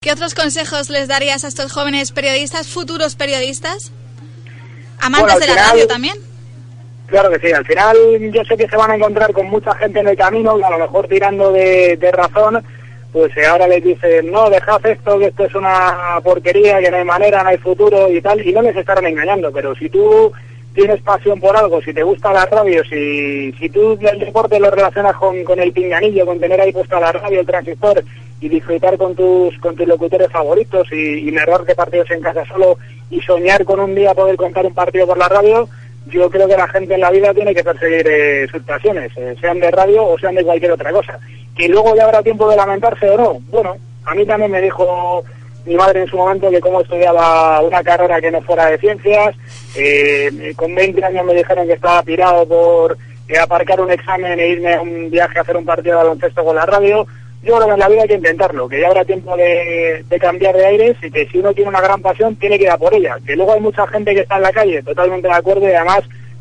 ¿Qué otros consejos les darías a estos jóvenes periodistas, futuros periodistas? Amantes Bueno, de la final- radio también. Claro que sí, al final yo sé que se van a encontrar con mucha gente en el camino, a lo mejor tirando de, de razón, pues eh, ahora les dicen, no, dejad esto, que esto es una porquería, que no hay manera, no hay futuro y tal, y no les estarán engañando, pero si tú tienes pasión por algo, si te gusta la radio, si, si tú el deporte lo relacionas con, con el pinganillo, con tener ahí puesta la radio, el transistor y disfrutar con tus, con tus locutores favoritos y, y narrarte partidos en casa solo y soñar con un día poder contar un partido por la radio, yo creo que la gente en la vida tiene que perseguir eh, sus pasiones, eh, sean de radio o sean de cualquier otra cosa. Que luego ya habrá tiempo de lamentarse o no. Bueno, a mí también me dijo mi madre en su momento que como estudiaba una carrera que no fuera de ciencias, eh, con 20 años me dijeron que estaba pirado por eh, aparcar un examen e irme a un viaje a hacer un partido de baloncesto con la radio. Yo creo que en la vida hay que intentarlo, que ya habrá tiempo de, de cambiar de aires y que si uno tiene una gran pasión tiene que ir a por ella. Que luego hay mucha gente que está en la calle, totalmente de acuerdo, y además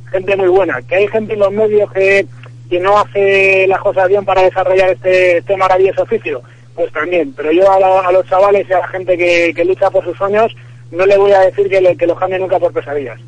gente muy buena. Que hay gente en los medios que, que no hace las cosas bien para desarrollar este, este maravilloso oficio, pues también. Pero yo a, a los chavales y a la gente que, lucha por sus sueños no le voy a decir que, que los cambie nunca por pesadillas.